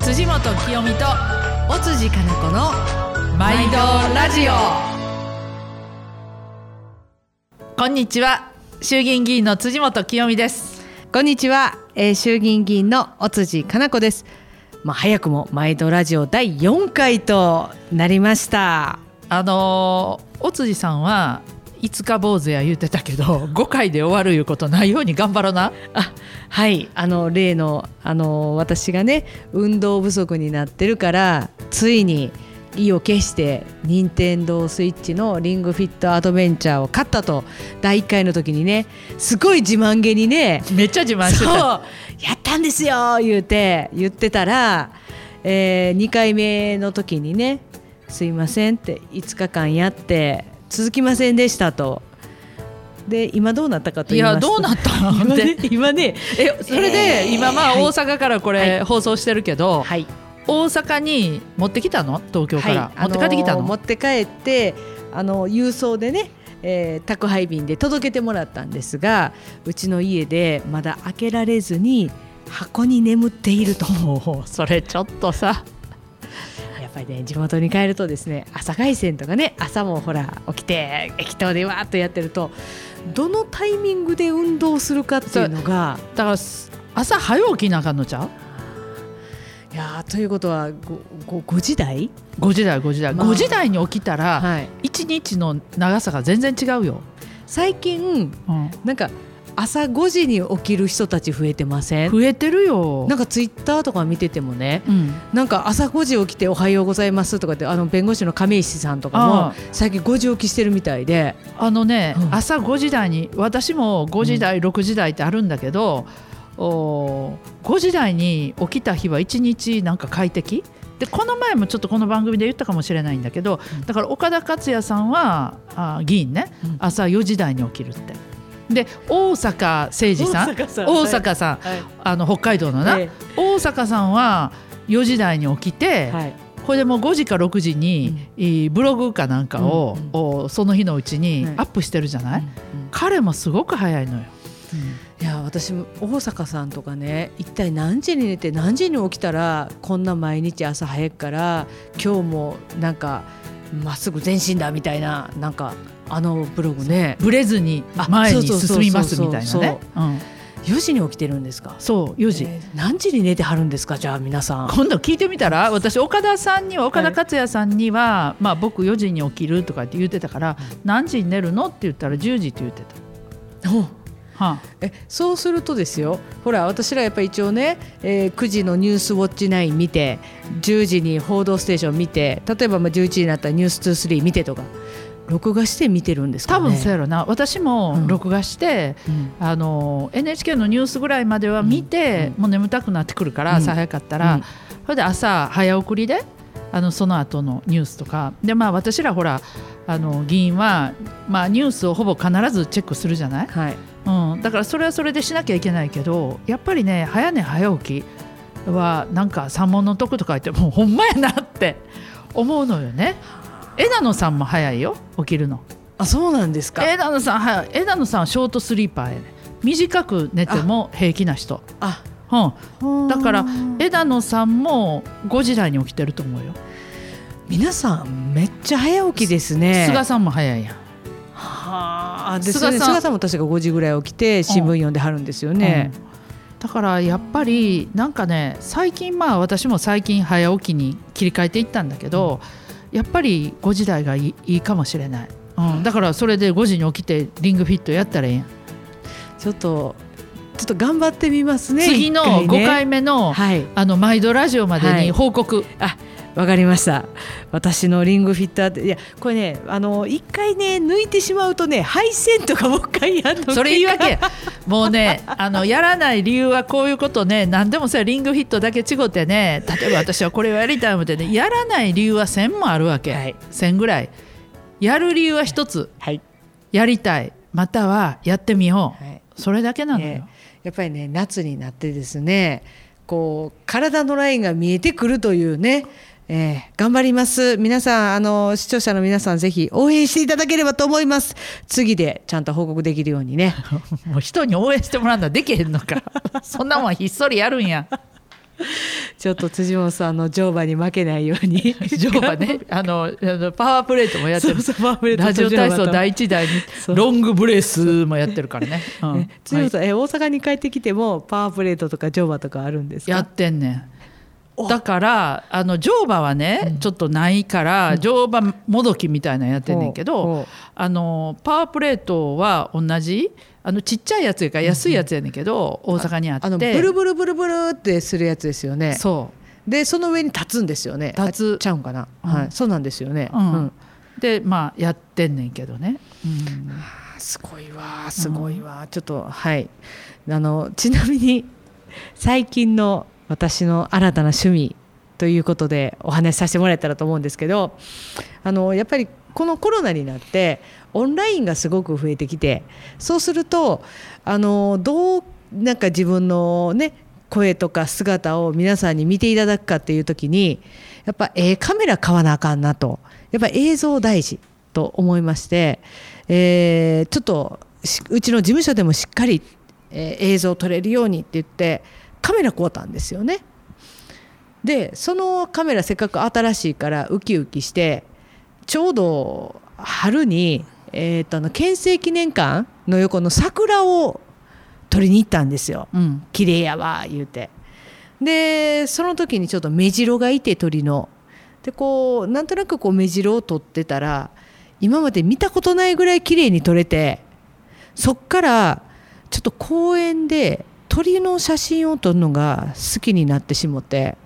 辻本清美と尾辻金子の毎度ラジオこんにちは衆議院議員の辻本清美ですこんにちは、えー、衆議院議員の尾辻かな子です。まあ、早くも毎度ラジオ第4回となりました。あのー尾辻さんは5日坊主や言うてたけど 5回で終わるいうことないように頑張ろうな。あ、はい、あの例のあの私がね運動不足になってるからついに意を決して任天堂スイッチのリングフィットアドベンチャーを買ったと第1回の時にねすごい自慢げにねめっちゃ自慢してそうたやったんですよ言うて言ってたら、え2回目の時にね「すいません」って5日間やって続きませんでしたと。で今どうなったかとい言いますと。やどうなったの？今ね今ねえそれでえー。今まあはい。大阪からこれ放送してるけど、はい。大阪に持ってきたの？東京から、持って帰ってきたの、あのー持って帰ってあの郵送でね、えー宅配便で届けてもらったんですがうちの家でまだ開けられずに箱に眠っていると。それちょっとさ。やっぱりね地元に帰るとですね朝凱旋とかね朝もほら起きて駅頭でわーっとやってるとどのタイミングで運動するかっていうのがだから朝早起きなあかんのちゃういやーということは 5, 5時台、5時台5時台、まあ5時台に起きたらはい、1日の長さが全然違うよ、最近うんなんか朝5時に起きる人たち増えてません？増えてるよ。なんかツイッターとか見ててもねうん、なんか朝5時起きておはようございますとかってあの弁護士の亀石さんとかもあ最近5時起きしてるみたいで。あのね、うん。朝5時台に私も5時台、6時台ってあるんだけどお5時台に起きた日は1日なんか快適？でこの前もちょっとこの番組で言ったかもしれないんだけど、うん。だから岡田克也さんはあ議員ね、うん。朝4時台に起きるってで大阪誠二さん大阪さんあの北海道のな、え大阪さんは4時台に起きて、これでもう5時か6時に、えーブログかなんかを、うその日のうちにはい。アップしてるじゃない、うん彼もすごく早いのよ。いや私も大阪さんとかね一体何時に寝て何時に起きたらこんな毎日朝早くから今日もなんかまっすぐ前進だみたいななんかあのブログね。ブレずにあ前に進みますみたいなね。うん。4時に起きてるんですか？そう4時、えー何時に寝てはるんですか？じゃあ皆さん。今度聞いてみたら私岡田さんには岡田克也さんには、まあ、僕4時に起きるとかって言ってたから、何時に寝るのって言ったら10時って言ってた。おはあ。えそうするとですよ。ほら私らやっぱり一応ね、えー9時の「ニュースウォッチ9」見て10時に「報道ステーション」見て例えばまあ11時になったら「ニュース2 3見てとか録画して見てるんですかね。多分そうやろな。私もうん。録画して、うん。あの NHK のニュースぐらいまでは見て、もう眠たくなってくるから、うん。朝早かったら、うん。それで朝早送りであのその後のニュースとか。でまあ私らほらあの議員は、まあ、ニュースをほぼ必ずチェックするじゃない、はい。うん、だからそれはそれでしなきゃいけないけどやっぱりね早寝早起きはなんか三問の得とか言ってもうほんまやなって思うのよね。枝野さんも早いよ起きるの。あそうなんですか。枝野さんはい。枝野さんはショートスリーパーやね。短く寝ても平気な人、あ。うん、だから枝野さんも5時台に起きてると思うよ、皆さんめっちゃ早起きですね。菅さんも早いやん。はあ。菅さん。も確か5時ぐらい起きて新聞読んではるんですよね、うん。だからやっぱりなんかね最近まあ私も最近早起きに切り替えていったんだけど、やっぱり5時台がいいいいかもしれない、うん、だからそれで5時に起きてリングフィットやったらええやん、ちょっとちょっと頑張ってみますね。次の一ね。5回目の,、はい。あの毎度ラジオまでにはい。報告、あわかりました。私のリングフィッターっていやこれねあの一回ね抜いてしまうとね配線とかもう一回やんの。それ言い訳。やもうねあのやらない理由はこういうことね。何でもさリングフィットだけ違ってね。例えば私はこれをやりたい思ってね。やらない理由は1000もあるわけ、はい。1000ぐらい。やる理由は一つ。はい、やりたい。またはやってみよう、はい。それだけなのよ、ね。やっぱりね夏になってですねこう体のラインが見えてくるというね、えー頑張ります。皆さんあの視聴者の皆さんぜひ応援していただければと思います。次でちゃんと報告できるようにね。もう人に応援してもらうのはできへんのか。そんなもんひっそりやるんや。ちょっと辻本さんの乗馬に負けないように。乗馬ね。あのパワープレートもやってる。ラジオ体操第一台にロングブレースもやってるからね、う。んね辻はい本さん、え大阪に帰ってきてもパワープレートとか乗馬とかあるんですか？やってんねん。おだからあの乗馬はね、ちょっとないから乗馬もどきみたいなのやってんねんけど、あのパワープレートは同じあのちっちゃいやつやから安いやつやねんけど、大阪にあって。あのブルブルブルブルってするやつですよね。そでその上に立つんですよね。立つ。あちゃうんかな、うん。はい。そうなんですよね、う、うん。うん。でまあやってんねんけどね、うん。すごいわすごいわ、ちょっとはい。あのちなみに最近の私の新たな趣味ということでお話しさせてもらえたらと思うんですけどあのやっぱりこのコロナになってオンラインがすごく増えてきてそうするとあのどうなんか自分のね声とか姿を皆さんに見ていただくかっていう時にやっぱええカメラ買わなあかんなと。やっぱ映像大事と思いまして、えーちょっとうちの事務所でもしっかり、え映像を撮れるようにって言ってカメラ買うたんですよね。でそのカメラせっかく新しいからウキウキしてちょうど春に、えーとあの県政記念館の横の桜を撮りに行ったんですよ。うん綺麗やわ言うてでその時にちょっと目白がいて鳥のでこうなんとなくこう目白を撮ってたら今まで見たことないぐらい綺麗に撮れてそっからちょっと公園で鳥の写真を撮るのが好きになってしもて。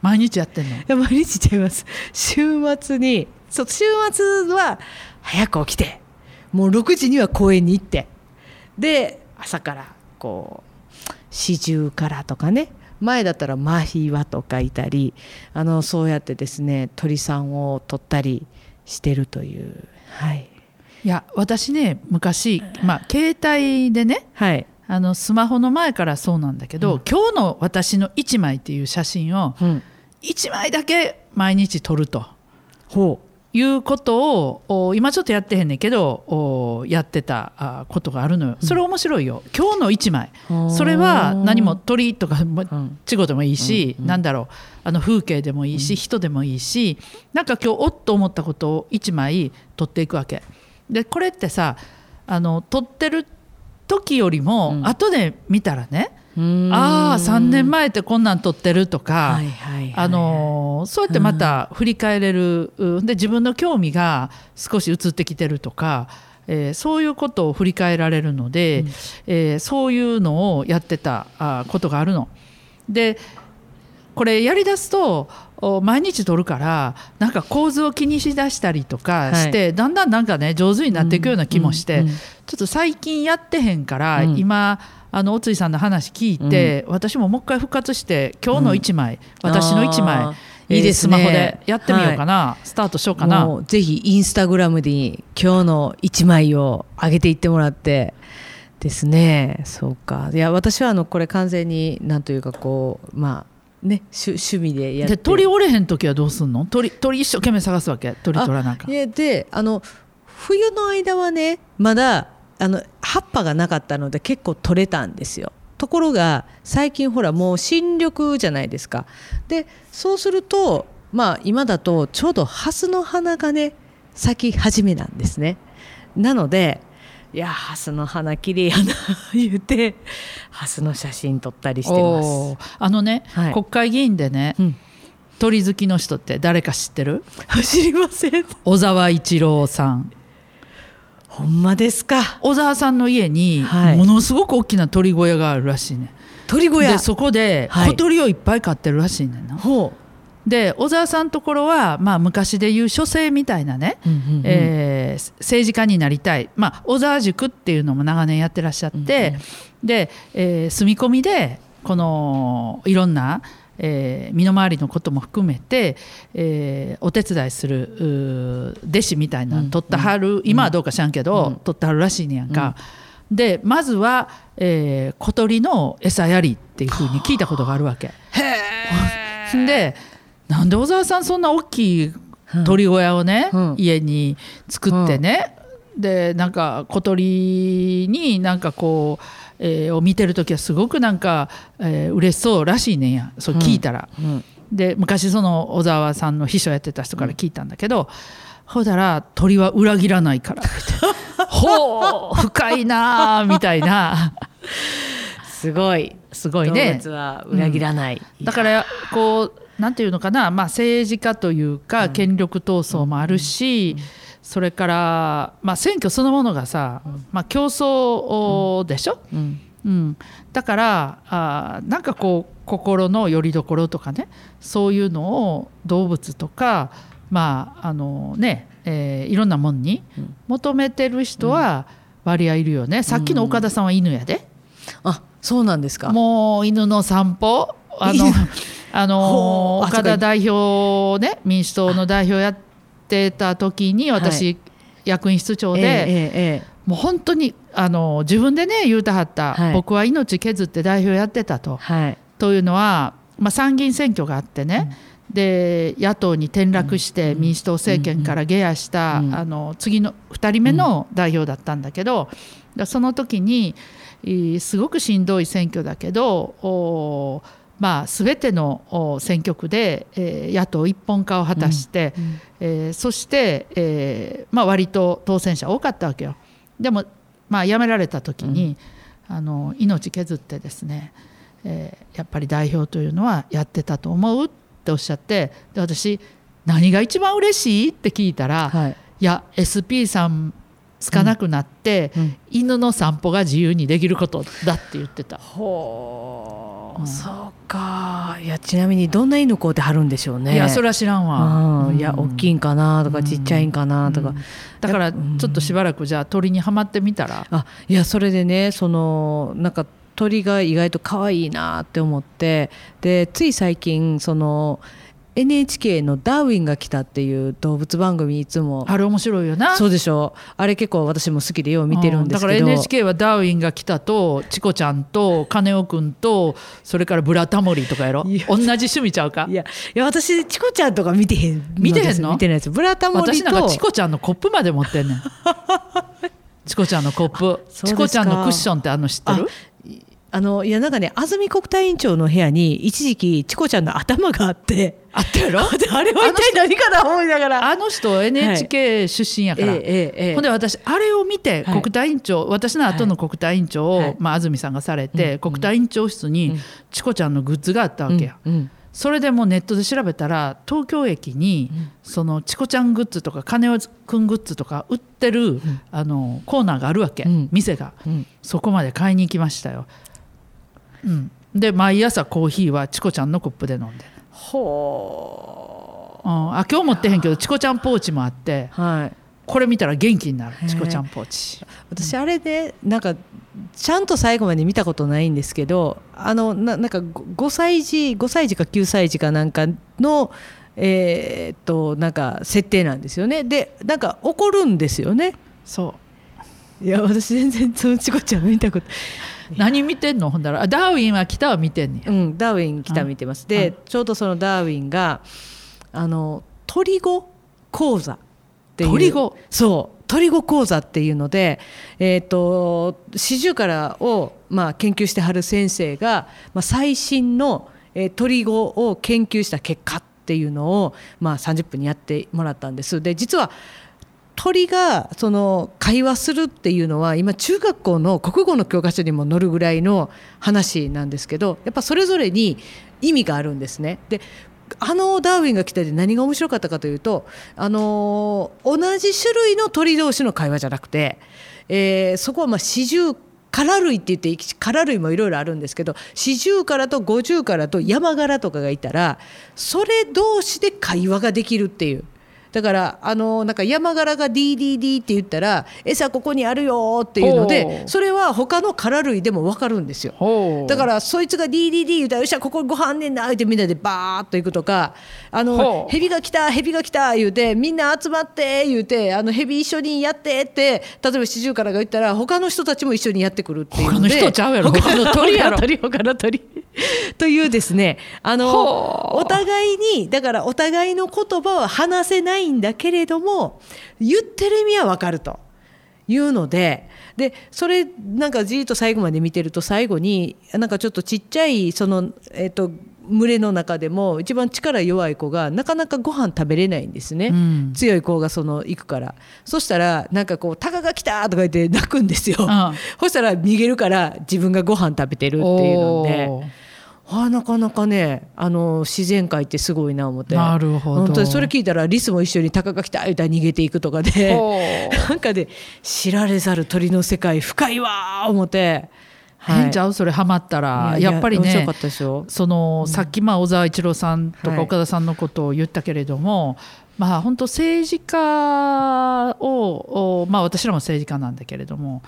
毎日やってんの？いや毎日ちゃいます。週末にそう週末は早く起きて。もう6時には公園に行って。で朝からこう四十からとかね。前だったらマヒワとかいたりあのそうやってですね鳥さんを撮ったりしてるという。はい。いや私ね昔、まあ、携帯でねはい、あのスマホの前からそうなんだけど、うん。今日の私の1枚っていう写真をうん、1枚だけ毎日撮ると。ほいうことをお今ちょっとやってへんねんけどおやってたあことがあるのよ。それ面白いよ、今日の1枚。う。それは何も鳥とか稚語でもいいし、うん。うん。なんだろう。あの風景でもいいし、人でもいいしなんか今日おっと思ったことを1枚撮っていくわけ。でこれってさあの撮ってる時よりも、うん。後で見たらね、うああ3年前ってこんなん撮ってるとか、はいはいはいあのーそうやってまた振り返れる、うんで自分の興味が少し移ってきてるとか、えーそういうことを振り返られるので、えーそういうのをやってたあことがあるの。でこれやりだすとお毎日撮るからなんか構図を気にしだしたりとかして、だんだんなんかね上手になっていくような気もして、うんうんちょっと最近やってへんから、うん。今あのおついさんの話聞いて、私ももう一回復活して今日の1枚、私の1枚いいですね。えースマホでやってみようかな、スタートしようかな。ぜひインスタグラムに今日の一枚を上げていってもらって。ですね。そうか。いや私はあのこれ完全になんというかこうまあね趣趣味でやって。で鳥折れへん時はどうすんの？鳥鳥一生懸命探すわけ？鳥取らなんいやであの冬の間はねまだあの葉っぱがなかったので結構取れたんですよ。ところが最近ほらもう新緑じゃないですか。でそうするとまあ今だとちょうどハスの花がね咲き始めなんですね。なのでいやハスの花綺麗やな 言うてハスの写真撮ったりしてます。あのね、はい。国会議員でねうん、鳥好きの人って誰か知ってる？知りません。小沢一郎さんほんまですか。小沢さんの家にはい。ものすごく大きな鳥小屋があるらしいね、鳥小屋。でそこではい。小鳥をいっぱい飼ってるらしいねんな、ほで小沢さんのところは、まあ、昔でいう書生みたいなね、う、うんうんうん。えー政治家になりたい、まあ、小沢塾っていうのも長年やってらっしゃって、で、えー住み込みでこのいろんな、えー身の回りのことも含めて、えーお手伝いする弟子みたいなの取ってはる、今はどうか知らんけど、うん。取ってはるらしいねやんか。でまずは、えー小鳥の餌やりっていうふうに聞いたことがあるわけ。でなんで小沢さんそんな大きい鳥小屋をね、うん。家に作ってね、でなんか小鳥になんかこう、えーを見てる時はすごくなんか、えー嬉しそうらしいねんや。そう聞いたら。うん。で昔その小沢さんの秘書やってた人から聞いたんだけど、ほんだら鳥は裏切らないから。っ てほう深いなあみたいな。すごい。すごいね。動物は裏切らない、だからこうなんていうのかな、まあ、政治家というか権力闘争もあるし、それから、まあ、選挙そのものがさ、まあ、競争でしょ、うん。うん、だからあーなんかこう心の拠り所とかねそういうのを動物とかまああのね、えーいろんなもんに求めてる人は割合いるよね、さっきの岡田さんは犬やで、あそうなんですか。もう犬の散歩。あの犬。あの 岡田代表ね民主党の代表やってた時に私、役員室長で、えええええもう本当にあの自分でね言うたはった、はい。僕は命削って代表やってたと。え。はい。というのは、まあ、参議院選挙があってね、で野党に転落して民主党政権から下野した、うんあの次の2人目の代表だったんだけど、だその時にえーすごくしんどい選挙だけどまあ、全てのお選挙区で、えー野党一本化を果たして、えーそして、えーまあ、割と当選者多かったわけよ。でも、まあ、辞められた時に、あの命削ってですね、えーやっぱり代表というのはやってたと思うっておっしゃってで私何が一番嬉しいって聞いたら、はい。いや SP さん少なくなって、うん。犬の散歩が自由にできることだって言ってた。ほう、うん。そうか。いやちなみにどんな犬飼うてはるんでしょうね。いやそれは知らんわ。うん。いや大きいんかなとかちっちゃいんかなとか、うん。だからちょっとしばらくじゃあ鳥にはまってみたら、あいやそれでねそのなんか鳥が意外と可愛いなって思って。でつい最近その NHK の「ダーウィンが来た」っていう動物番組いつも。あれ面白いよな。そうでしょ。うあれ結構私も好きでよう見てるんですけど、うんだから NHK はダーウィンが来たとチコちゃんと金尾くんとそれからブラタモリとかやろ。同じ趣味ちゃうか？いやいや私チコちゃんとか見てへん見てへんの？見てないです。ブラタモリと私なんかチコちゃんのコップまで持ってんねん。チコちゃんのコップ。チコちゃんのクッションってあの知ってる？あのいやなんかね安住国対委員長の部屋に一時期チコちゃんの頭があって。あったやろ？で あれは一体何かな思いながら。あの人 NHK 出身やから、ええええええ。ほんで私あれを見てはい。国対委員長、私の後の国対委員長を、はい。まあ、安住さんがされて、国対委員長室に、うん。チコちゃんのグッズがあったわけや、うんうん。それでもうネットで調べたら東京駅に、そのチコちゃんグッズとか金尾くんグッズとか売ってる、あのコーナーがあるわけ、うん。店が、うん。そこまで買いに行きましたよ、うん、で毎朝コーヒーはチコちゃんのコップで飲んでる、ほう。ん、あ今日持ってへんけどチコちゃんポーチもあってうはい。これ見たら元気になるチコちゃんポーチ。私あれでなんかちゃんと最後まで見たことないんですけどあのななんかご5歳児5歳児か9歳児かなんかのえーっとなんか設定なんですよね。でなんか怒るんですよね。そう。いや私全然そのチコちゃん見たこと 何見てんの？ほんだら。あダーウィンは来たは見てんねや。うん、ダーウィン来た見てます。で、ちょうどそのダーウィンがあの鳥語講座っていう。鳥語？そう。鳥語講座っていうので、えー、と四十からを、まあ、研究してはる先生が、まあ、最新の、えー鳥語を研究した結果っていうのを、まあ、30分にやってもらったんです。で実は鳥がその会話するっていうのは今中学校の国語の教科書にも載るぐらいの話なんですけどやっぱそれぞれに意味があるんですね。であのダーウィンが来たで何が面白かったかというと、あのー同じ種類の鳥同士の会話じゃなくて、えーそこはまあ四十殻類って言って殻類もいろいろあるんですけど四十殻と五十殻と山殻とかがいたらそれ同士で会話ができるっていう。だからあのなんか山柄が DDD って言ったら餌ここにあるよっていうのほでう。それは他の殻類でも分かるんですよ。だからそいつが DDD 言うたらよっしゃここご飯ねんな言うてみんなでバーッと行くとかあの蛇が来た蛇が来た言うてみんな集まって言うてあの蛇一緒にやってって例えば四十からが言ったら他の人たちも一緒にやってくるっていうので他の人ちゃうやろ。他他の鳥やろ。鳥他の鳥 というですねあのお互いにだからお互いの言葉は話せないんだけれども言ってる意味はわかると。いうのででそれなんかじーっと最後まで見てると最後になんかちょっとちっちゃいそのえっ、と群れの中でも一番力弱い子がなかなかご飯食べれないんですね、うん。強い子がその行くから。そしたらなんかこう「タカが来た!」とか言って泣くんですよ、うん。そしたら逃げるから自分がご飯食べてるっていうのであーなかなかねあの自然界ってすごいな思って。なるほど。本当にそれ聞いたらリスも一緒に「タカが来た!」言ったら逃げていくとかで なんかで知られざる鳥の世界深いわー思って。変ちゃう？それハマったら。いややっぱりね面白かったですよ。そのさっきまあ小沢一郎さんとはい。か岡田さんのことを言ったけれども、まあ本当政治家をおまあ私らも政治家なんだけれども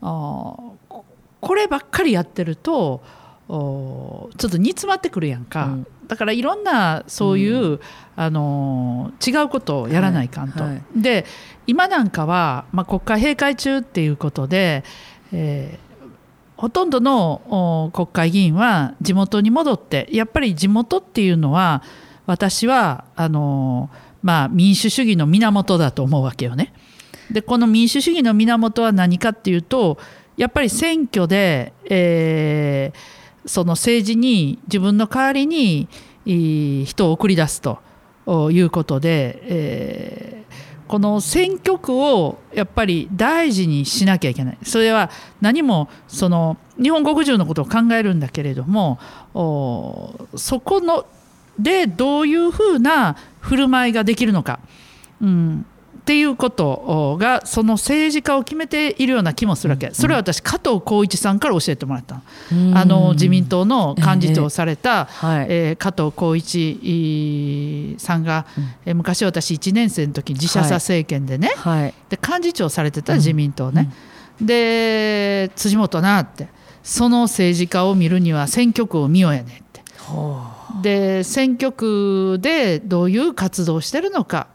あーこればっかりやってるとおちょっと煮詰まってくるやんか、うんだからいろんなそういう、あのー違うことをやらないかんと。はいはで今なんかは、まあ、国会閉会中っていうことで、えーほとんどのお国会議員は地元に戻ってやっぱり地元っていうのは私はあのーまあ、民主主義の源だと思うわけよね。でこの民主主義の源は何かっていうとやっぱり選挙で、えーその政治に自分の代わりに人を送り出すということで、えーこの選挙区をやっぱり大事にしなきゃいけない。それは何もその日本国中のことを考えるんだけれどもそこのでどういうふうな振る舞いができるのか、うん、っていうことがその政治家を決めているような気もするわけ。それは私加藤浩一さんから教えてもらった。のあの自民党の幹事長をされた、はい。えー加藤浩一さんが、えー昔私1年生の時自社さ政権でね、はい。で幹事長されてた自民党ね、で辻元なってその政治家を見るには選挙区を見ようやねって。で選挙区でどういう活動をしてるのか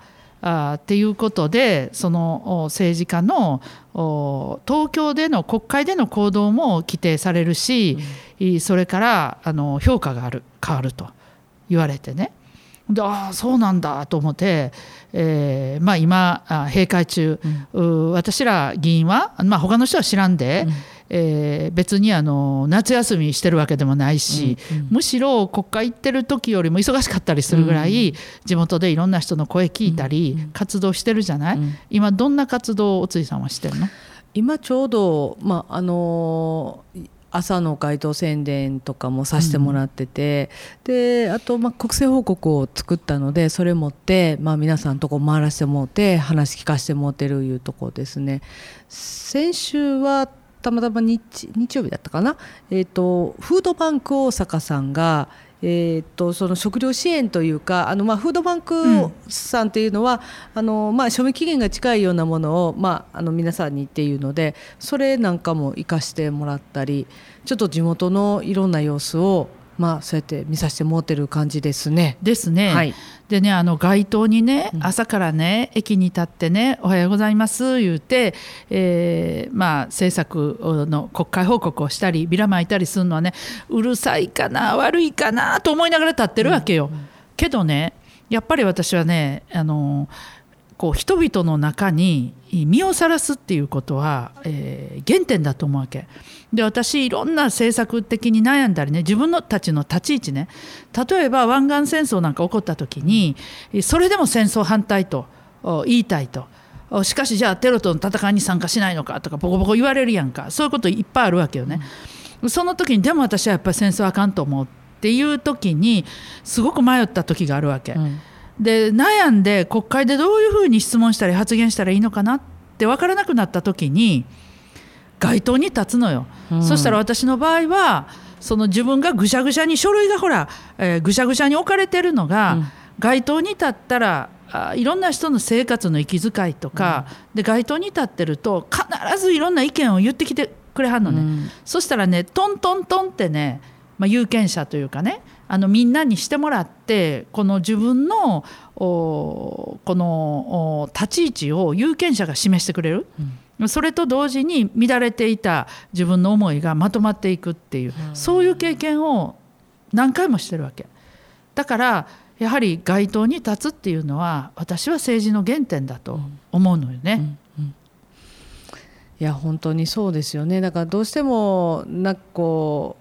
あーっていうことでそのお政治家のお東京での国会での行動も規定されるし、いそれからあの評価がある変わると言われてね。でああそうなんだと思って、えーまあ、今あ閉会中、う私ら議員は、まあ、他の人は知らんで、えー別にあの夏休みしてるわけでもないし、むしろ国会行ってる時よりも忙しかったりするぐらい、地元でいろんな人の声聞いたり、活動してるじゃない、今どんな活動をおついさんはしてるの？今ちょうど、まああのー朝の街頭宣伝とかもさせてもらってて、であと、まあ、国政報告を作ったのでそれ持って、まあ、皆さんとこ回らせてもらって話聞かせてもらってるいうとこですね。先週はたまたま日日曜日だったかな、えー、とフードバンク大阪さんが、えー、とその食料支援というかあの、まあ、フードバンクさんっていうのは、あのまあ、賞味期限が近いようなものを、まあ、あの皆さんにっていうのでそれなんかも活かしてもらったりちょっと地元のいろんな様子を、まあ、そうやって見させてもらってる感じですね。ですね。はいでねあの街頭にね朝からね駅に立ってね「おはようございます」言うて、えーまあ政策の国会報告をしたりビラ巻いたりするのはねうるさいかな悪いかなと思いながら立ってるわけよ。けどねやっぱり私はねあのこう人々の中に身をさらすっていうことは、えー原点だと思うわけ。で私いろんな政策的に悩んだりね自分のたちの立ち位置ね。例えば湾岸戦争なんか起こった時にそれでも戦争反対とお言いたいと。おしかしじゃあテロとの戦いに参加しないのかとかボコボコ言われるやんか。そういうこといっぱいあるわけよね。その時にでも私はやっぱり戦争あかんと思うっていう時にすごく迷った時があるわけ。うんで悩んで国会でどういうふうに質問したり発言したらいいのかなって分からなくなった時に街頭に立つのよ、うん。そしたら私の場合はその自分がぐしゃぐしゃに書類がほら、えーぐしゃぐしゃに置かれてるのが、うん。街頭に立ったらあいろんな人の生活の息遣いとか、で街頭に立ってると必ずいろんな意見を言ってきてくれはんのね、うん。そしたらねトントントンってね、まあ、有権者というかねあのみんなにしてもらってこの自分のおこのお立ち位置を有権者が示してくれる、それと同時に乱れていた自分の思いがまとまっていくっていう、そういう経験を何回もしてるわけ。だからやはり街頭に立つっていうのは私は政治の原点だと思うのよね。うんうん。いや本当にそうですよね。だからどうしてもなんかこう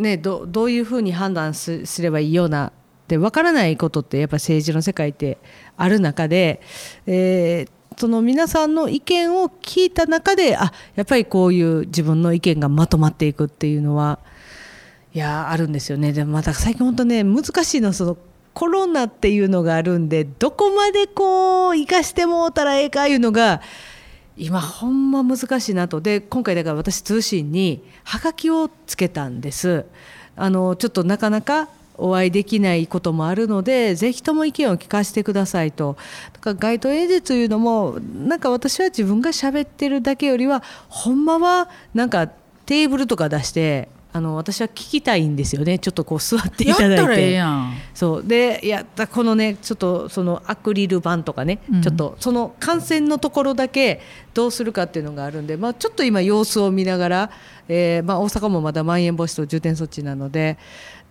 ねどどういうふうに判断すればいいようなで分からないことってやっぱ政治の世界ってある中で、えー、その皆さんの意見を聞いた中であやっぱりこういう自分の意見がまとまっていくっていうのはいやあるんですよね。でもまた最近本当ね難しいのはそのコロナっていうのがあるんでどこまでこう生かしてもうたらええかいうのが今ほんま難しいなと。で今回だから私通信にはがきをつけたんです。あのちょっとなかなかお会いできないこともあるのでぜひとも意見を聞かせてくださいと。だから街頭演説というのもなんか私は自分が喋ってるだけよりはほんまはなんかテーブルとか出してあの私は聞きたいんですよね。ちょっとこう座っていただいて。そう。でやったこのねちょっとそのアクリル板とかね、うん、ちょっとその感染のところだけどうするかっていうのがあるんで、まあ、ちょっと今様子を見ながら、えーまあ、大阪もまだまん延防止等重点措置なので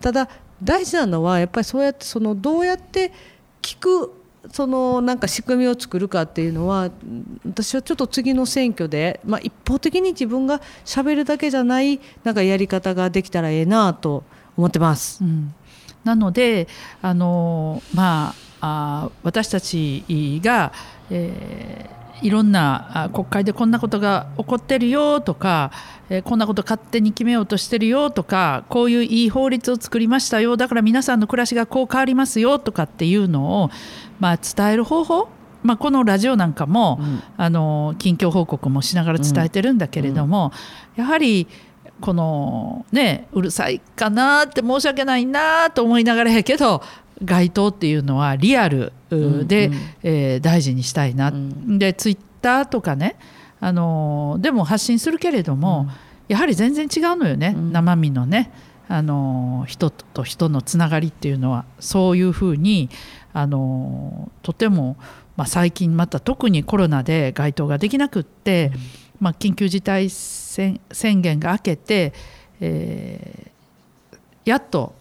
ただ大事なのはやっぱりそうやってそのどうやって聞くそのなんか仕組みを作るかっていうのは私はちょっと次の選挙で、まあ、一方的に自分がしゃべるだけじゃないなんかやり方ができたらええなと思ってます。うん、なのであの、まあ、あ私たちが、えーいろんな国会でこんなことが起こってるよとか、えこんなこと勝手に決めようとしてるよとかこういういい法律を作りましたよ。だから皆さんの暮らしがこう変わりますよとかっていうのを、まあ、伝える方法まあ、このラジオなんかも、うん、あの近況報告もしながら伝えてるんだけれども、うん、やはりこのねうるさいかなって申し訳ないなと思いながらやけど街頭っていうのはリアルで、うんうん、えー、大事にしたいな、うん、でツイッターとかねあのでも発信するけれども、うん、やはり全然違うのよね、うん、生身のねあの人と人のつながりっていうのは。そういうふうにあのとても、まあ、最近また特にコロナで街頭ができなくって、まあ、緊急事態宣言が明けて、えー、やっと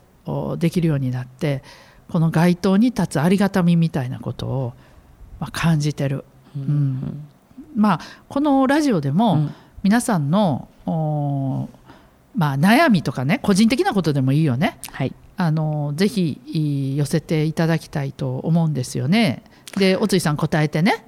できるようになってこの街頭に立つありがたみみたいなことを、まあ、感じてる、うん、うん、まあこのラジオでも皆さんの、まあ、悩みとかね個人的なことでもいいよね、はい、あのぜひ寄せていただきたいと思うんですよね。でおついさん答えてね。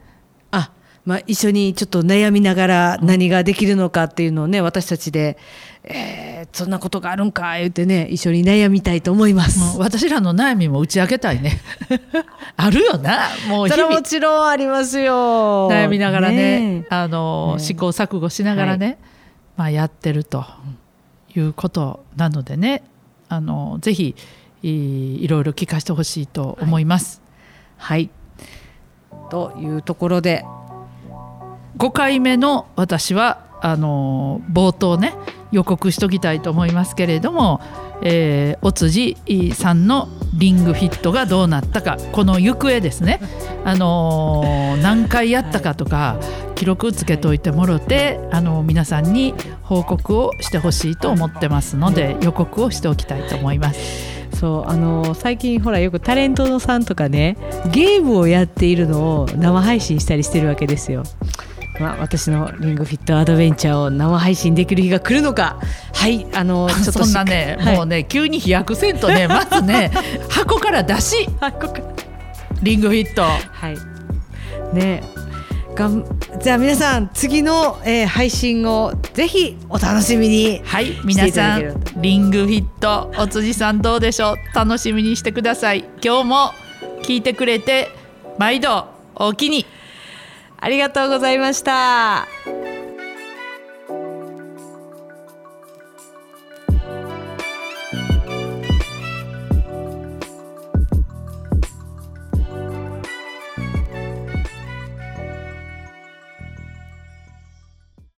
あまあ、一緒にちょっと悩みながら何ができるのかっていうのをね私たちで、えー、そんなことがあるんか言ってね一緒に悩みたいと思います、私らの悩みも打ち明けたいね。あるよな。もうそれもちろんありますよ。悩みながらね、ね、あの、ね、試行錯誤しながらね、はい、まあ、やってるということなのでねあのぜひいろいろ聞かせてほしいと思います。はい、はい、というところで5回目の私はあの冒頭ね予告しときたいと思いますけれども、えー、お辻さんのリングフィットがどうなったかこの行方ですね、あのー、何回やったかとか記録つけといてもろて、あのー、皆さんに報告をしてほしいと思ってますので予告をしておきたいと思います。そうあの最近ほらよくタレントさんとかねゲームをやっているのを生配信したりしてるわけですよ。まあ、私のリングフィットアドベンチャーを生配信できる日が来るのか。はいあの ちょっとそんなね、はい、もうね急に飛躍せんとね まずね箱から出し。箱から。リングフィット。はい。ねがんじゃあ皆さん次の、えー、配信をぜひお楽しみにはい皆さんリングフィットお辻さんどうでしょう。楽しみにしてください。今日も聞いてくれて毎度おおきにありがとうございました。